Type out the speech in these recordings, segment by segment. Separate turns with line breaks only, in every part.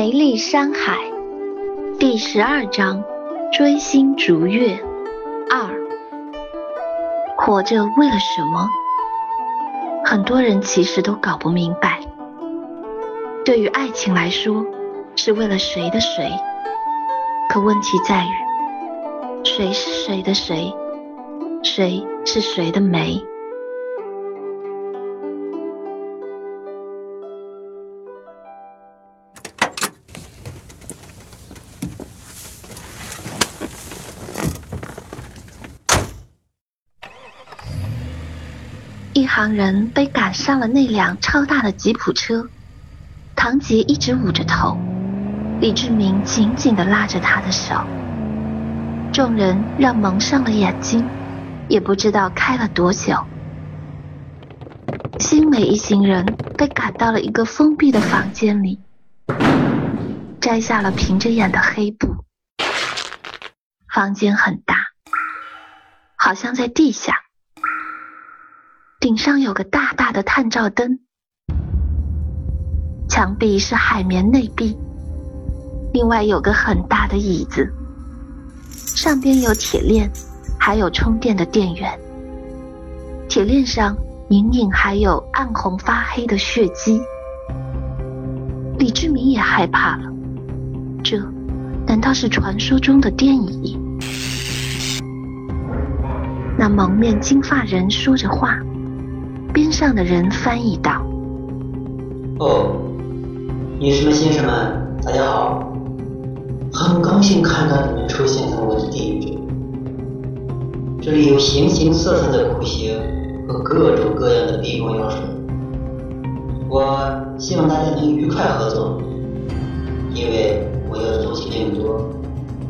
梅丽山海第十二章：追星逐月二。活着为了什么？很多人其实都搞不明白。对于爱情来说，是为了谁的谁？可问题在于，谁是谁的谁？谁是谁的梅？行人被赶上了那辆超大的吉普车，唐杰一直捂着头，李志明紧紧地拉着他的手。众人让蒙上了眼睛，也不知道开了多久。新美一行人被赶到了一个封闭的房间里，摘下了平着眼的黑布。房间很大，好像在地下。顶上有个大大的探照灯，墙壁是海绵内壁，另外有个很大的椅子，上边有铁链，还有充电的电源。铁链上隐隐还有暗红发黑的血迹。李志明也害怕了，这难道是传说中的电椅？那蒙面金发人说着话。边上的人翻译道：“
哦，女士们、先生们，大家好，很高兴看到你们出现在我的地狱。这里有形形色色的酷刑和各种各样的避风药水。我希望大家能愉快合作，因为我要的东西并不多，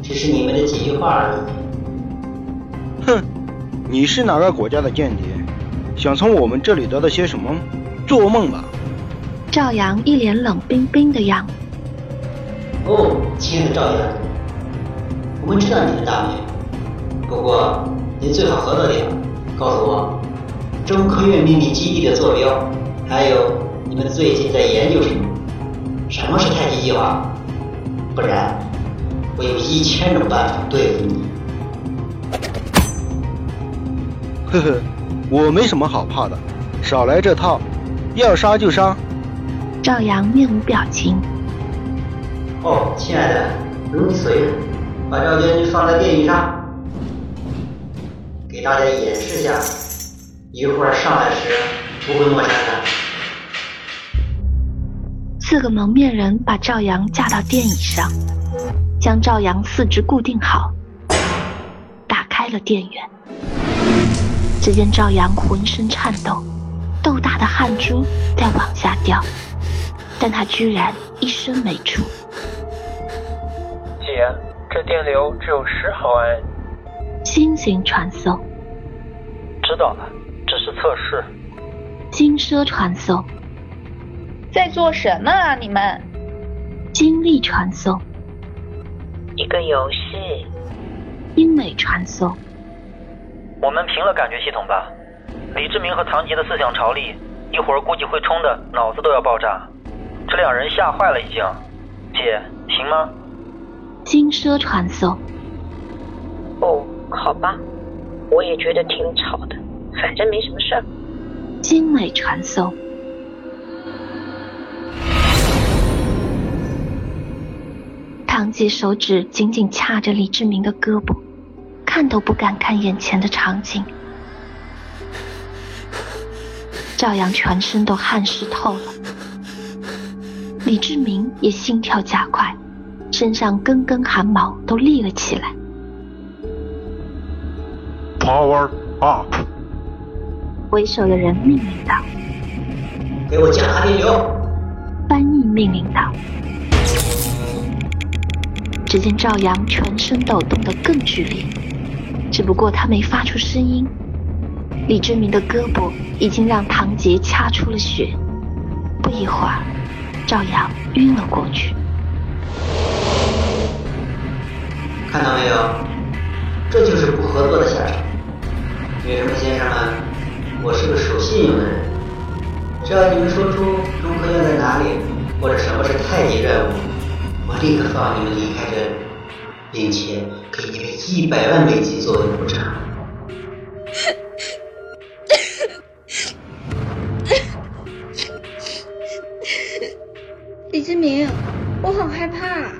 只是你们的几句话而已。”
哼，你是哪个国家的间谍？想从我们这里得到些什么？做梦吧！
赵阳一脸冷冰冰的样子。
哦，亲爱的赵阳，我们知道你的大名，不过您最好合作点，告诉我中科院秘密基地的坐标，还有你们最近在研究什么？什么是太极计划？不然我有一千种办法对付你。
呵呵。我没什么好怕的，少来这套，要杀就杀。
赵阳面无表情。
哦，亲爱的，如你所愿，把赵将军放在电椅上，给大家演示下，一会儿上来时不会陌生的。
四个蒙面人把赵阳架到电椅上，将赵阳四肢固定好，打开了电源。只见赵阳浑身颤抖，豆大的汗珠在往下掉，但他居然一声没出。
姐，这电流只有十毫安。
新型传送。
知道了，这是测试。
金奢传送。
在做什么啊，你们？
金力传送。
一个游戏。
英美传送。
我们平了感觉系统吧，李志明和唐杰的思想潮力，一会儿估计会冲的脑子都要爆炸，这两人吓坏了已经。姐，行吗？
金奢传送。
哦，好吧，我也觉得挺吵的，反正没什么事儿。
精美传送。唐杰手指紧紧掐着李志明的胳膊。看都不敢看眼前的场景，赵阳全身都汗湿透了，李志明也心跳加快，身上根根汗毛都立了起来。
Power up！
为首的人命令道：“
给我加大电流！”
翻译命令道。只见赵阳全身抖动得更剧烈。只不过他没发出声音，李志明的胳膊已经让唐杰掐出了血。不一会儿，赵阳晕了过去。
看到没有，这就是不合作的下场。女士们、先生们，我是个守信用的人，只要你们说出中科院在哪里，或者什么是太极任务，我立刻放你们离开这里，并且给你们一百万美金作为补偿。
李志明，我好害怕。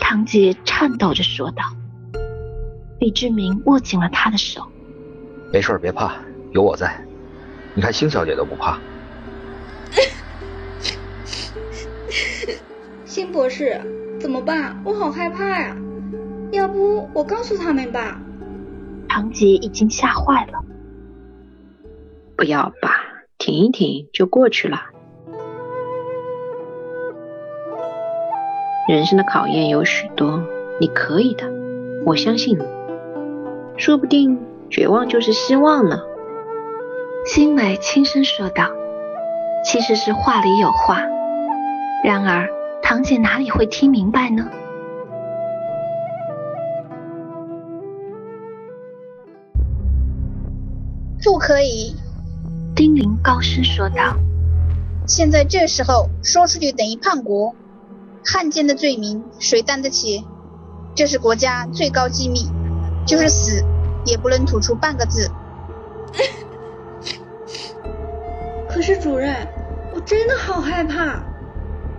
堂姐颤抖着说道。李志明握紧了她的手。
没事，别怕，有我在。你看星小姐都不怕。
星博士，怎么办？我好害怕呀！要不我告诉他们吧？
堂姐已经吓坏了。
不要吧，挺一挺就过去了。人生的考验有许多，你可以的，我相信你。说不定绝望就是希望呢。
新美轻声说道，其实是话里有话。然而，堂姐哪里会听明白呢？
不可以！
丁玲高声说道。
现在这时候说出去等于叛国。汉奸的罪名谁担得起？这是国家最高机密，就是死也不能吐出半个字。
可是主任，我真的好害怕。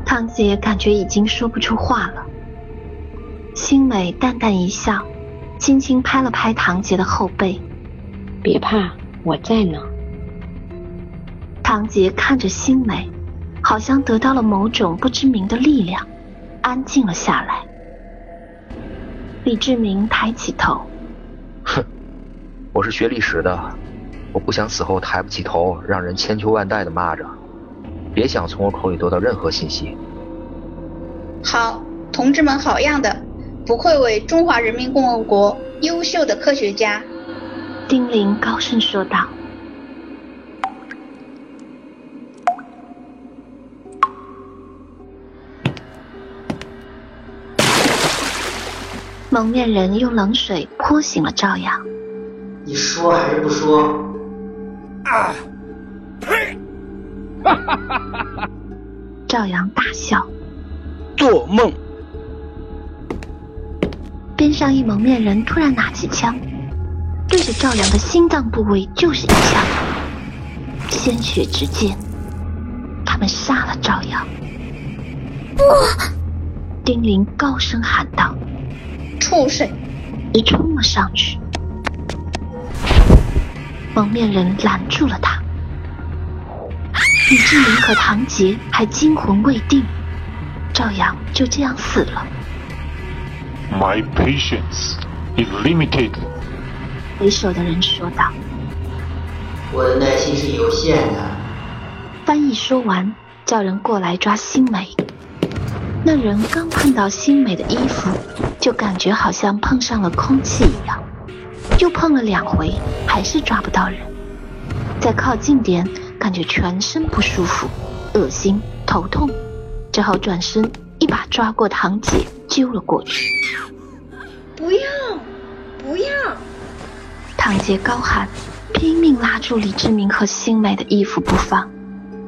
唐姐感觉已经说不出话了。新美淡淡一笑，轻轻拍了拍堂姐的后背：“
别怕，我在呢。”
唐杰看着新美，好像得到了某种不知名的力量。安静了下来。李志明抬起头，
哼，我是学历史的，我不想死后抬不起头，让人千秋万代的骂着。别想从我口里得到任何信息。
好，同志们，好样的，不愧为中华人民共和国优秀的科学家。
丁灵高声说道。蒙面人用冷水泼醒了赵阳。
你说还是不说？啊！
呸！
哈哈哈哈哈！赵阳大笑。
做梦！
边上一蒙面人突然拿起枪，对着赵阳的心脏部位就是一枪，鲜血直溅。他们杀了赵阳。
不！
丁玲高声喊道。
畜生！
直冲了上去，蒙面人拦住了他。李志明和唐杰还惊魂未定，赵阳就这样死了。
My patience is limited。
为首的人说道：“
我的耐心是有限的。”
翻译说完，叫人过来抓新梅。那人刚碰到新美的衣服，就感觉好像碰上了空气一样，又碰了两回，还是抓不到人。再靠近点，感觉全身不舒服，恶心、头痛，只好转身一把抓过堂姐，揪了过去。
不要，不要！
堂姐高喊，拼命拉住李志明和新美的衣服不放，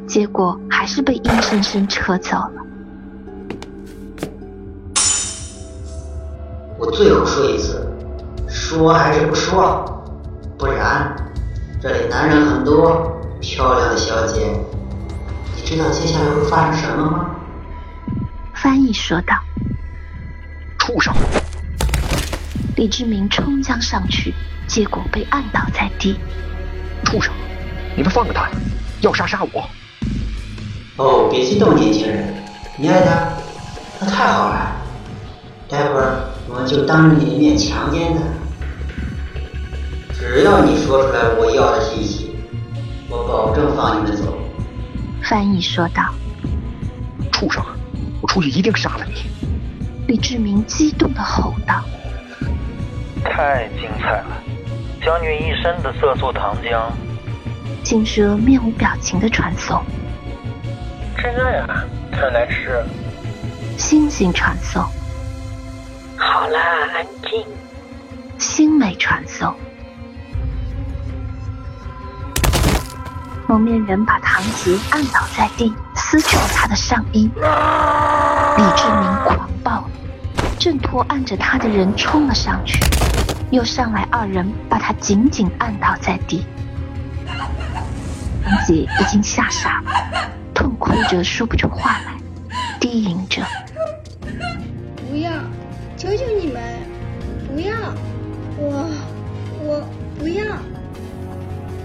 结果还是被硬生生扯走了。
我最后说一次，说还是不说？不然，这里男人很多，漂亮的小姐，你知道接下来会发生什么吗？
翻译说道。
畜生！
李志明冲将上去，结果被按倒在地。
畜生！你们放了他，要杀杀我！
哦，别激动，年轻人，你爱他，那太好了。待会儿。我就当着你的面强奸他，只要你说出来我要的信息，我保证放你们走。
翻译说道：“
畜生，我出去一定杀了你！”
李志明激动的吼道：“
太精彩了，将军一身的色素糖浆。”
金蛇面无表情的传送：“
这呀，看来是。”
星星传送。
好啦，安静。
星美传送。蒙面人把唐吉按倒在地，撕去了他的上衣。李志明狂暴了，挣脱按着他的人冲了上去，又上来二人把他紧紧按倒在地。王姐已经吓傻了，痛哭着说不出话来，低吟着：“
不要，求求你们，不要，我，我不要。”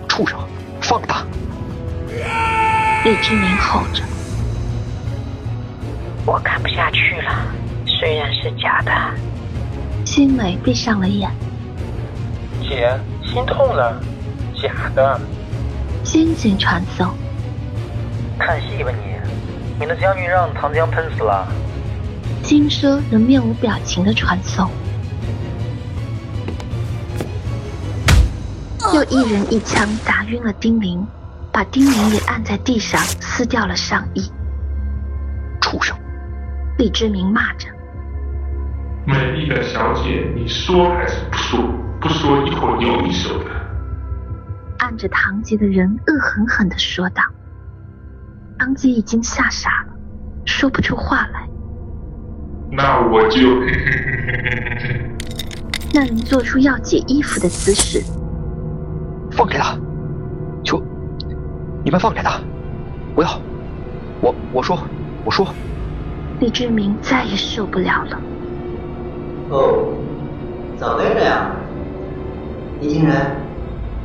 畜生，放他！
李志明吼着：“
我看不下去了，虽然是假的。”
新美闭上了眼：“
姐，心痛了，假的。”
先行传送。
看戏吧你！你的将军让唐江喷死了。
金奢仍面无表情的传送。又一人一枪打晕了丁玲，把丁玲也按在地上撕掉了上衣。
畜生！
李志明骂着。
美丽的小姐，你说还是不说？不说一会儿有你受的。
按着唐杰的人恶狠狠地说道：“唐杰已经吓傻了，说不出话来。”
那我就
那人做出要解衣服的姿势。
放开他！求你们放开他！不要！我我说我说。
李志明再也受不了了。
哦，早该这样。年轻人，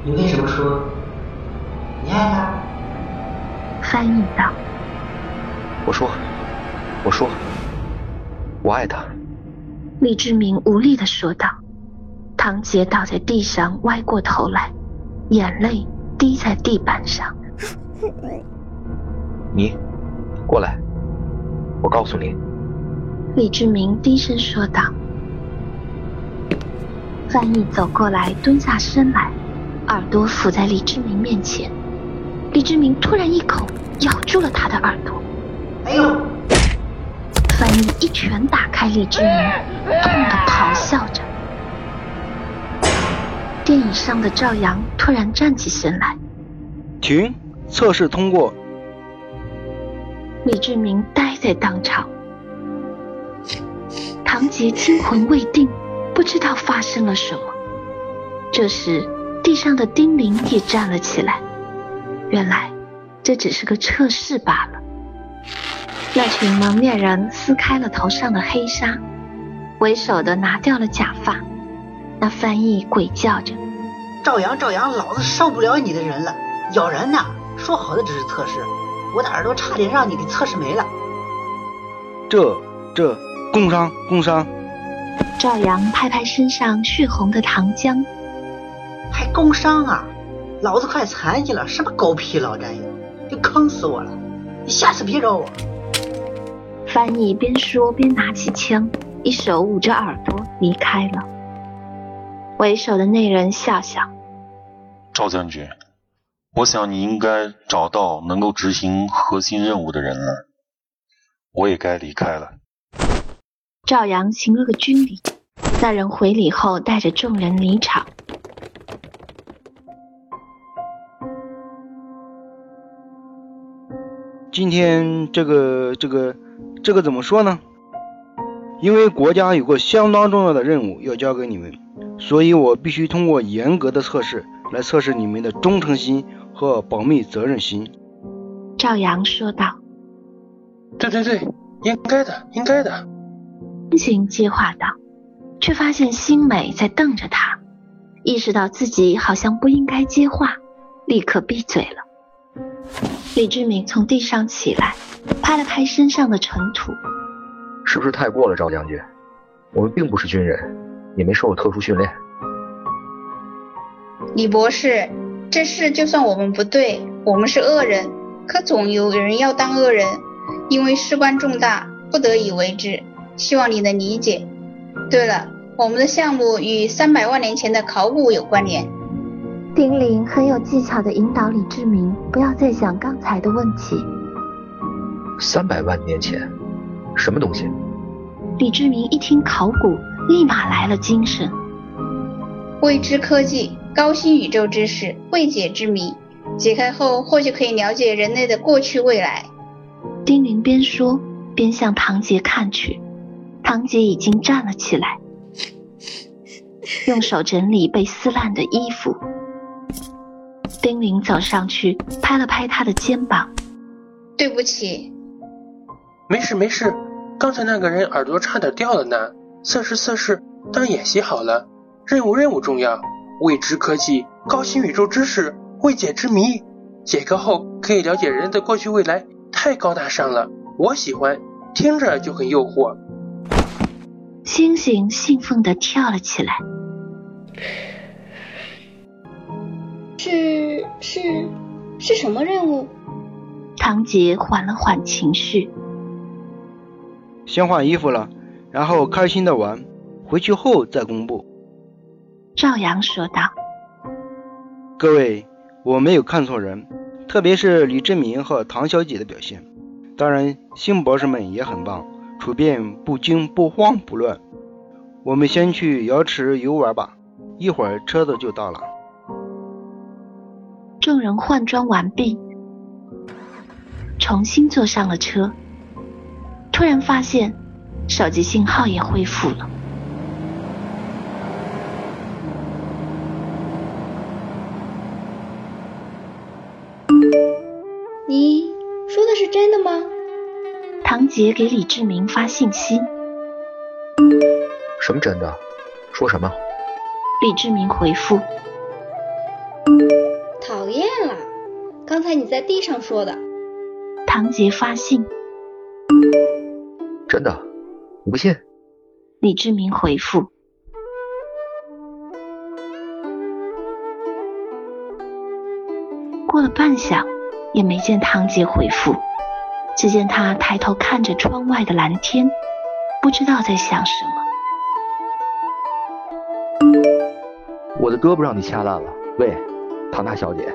你为什么说你爱他？
翻译道。
我说，我说，我爱他。
李志明无力的说道。唐杰倒在地上，歪过头来，眼泪滴在地板上。
你，过来，我告诉你。
李志明低声说道。翻译走过来，蹲下身来，耳朵伏在李志明面前。李志明突然一口咬住了他的耳朵。
哎呦！
翻译一拳打开李志明，痛得咆哮着。电影上的赵阳突然站起身来。
停，测试通过。
李志明呆在当场。唐杰惊魂未定，不知道发生了什么。这时，地上的丁玲也站了起来。原来，这只是个测试罢了。那群蒙面人撕开了头上的黑纱，为首的拿掉了假发。那翻译鬼叫着：“
赵阳，赵阳，老子受不了你的人了，咬人呢！说好的只是测试，我的耳朵差点让你给测试没了。”
这这工伤工伤！
赵阳拍拍身上血红的糖浆，
还工伤啊！老子快残疾了，什么狗屁老战友，就坑死我了！你下次别找我。
翻译边说边拿起枪，一手捂着耳朵离开了。为首的那人笑笑：“
赵将军，我想你应该找到能够执行核心任务的人了。我也该离开了。”
赵阳行了个军礼，那人回礼后带着众人离场。
今天这个这个这个怎么说呢？因为国家有个相当重要的任务要交给你们，所以我必须通过严格的测试来测试你们的忠诚心和保密责任心。
赵阳说道：“
对对对，应该的，应该的。”
星星接话道，却发现新美在瞪着他，意识到自己好像不应该接话，立刻闭嘴了。李志明从地上起来，拍了拍身上的尘土。
是不是太过了，赵将军？我们并不是军人，也没受过特殊训练。
李博士，这事就算我们不对，我们是恶人，可总有人要当恶人，因为事关重大，不得已为之。希望你能理解。对了，我们的项目与三百万年前的考古有关联。
丁玲很有技巧的引导李志明不要再想刚才的问题。
三百万年前，什么东西？
李志明一听考古，立马来了精神。
未知科技、高新宇宙知识、未解之谜，解开后或许可以了解人类的过去未来。
丁玲边说边向唐杰看去，唐杰已经站了起来，用手整理被撕烂的衣服。丁玲走上去拍了拍他的肩膀：“
对不起。”“
没事没事，刚才那个人耳朵差点掉了呢。测试测试，当演习好了。任务任务重要，未知科技、高新宇宙知识、未解之谜，解开后可以了解人的过去未来，太高大上了，我喜欢，听着就很诱惑。”
星星兴奋地跳了起来。
是是是什么任务？
唐杰缓了缓情绪，
先换衣服了，然后开心的玩，回去后再公布。
赵阳说道：“
各位，我没有看错人，特别是李志明和唐小姐的表现，当然新博士们也很棒，处变不惊不慌不乱。我们先去瑶池游玩吧，一会儿车子就到了。”
众人换装完毕，重新坐上了车。突然发现手机信号也恢复了。唐杰给李志明发信息。
什么真的？说什么？
李志明回复。
讨厌了！刚才你在地上说的。
唐杰发信。
真的？你不信？
李志明回复。过了半晌，也没见唐杰回复。只见他抬头看着窗外的蓝天，不知道在想什
么。我的胳膊让你掐烂了，喂。唐大小姐，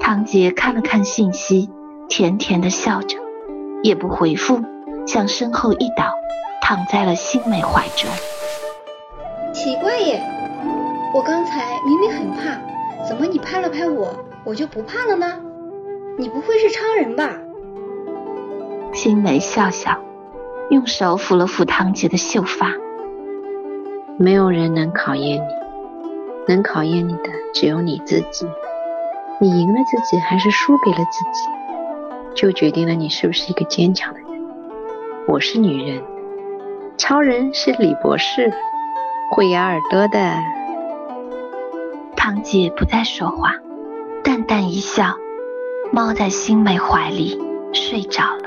唐杰看了看信息，甜甜的笑着，也不回复，向身后一倒，躺在了新美怀中。
奇怪耶，我刚才明明很怕，怎么你拍了拍我，我就不怕了呢？你不会是超人吧？
新梅笑笑，用手抚了抚唐杰的秀发。
没有人能考验你。能考验你的只有你自己，你赢了自己还是输给了自己，就决定了你是不是一个坚强的人。我是女人，超人是李博士，会咬耳朵的。
唐姐不再说话，淡淡一笑，猫在新美怀里睡着了。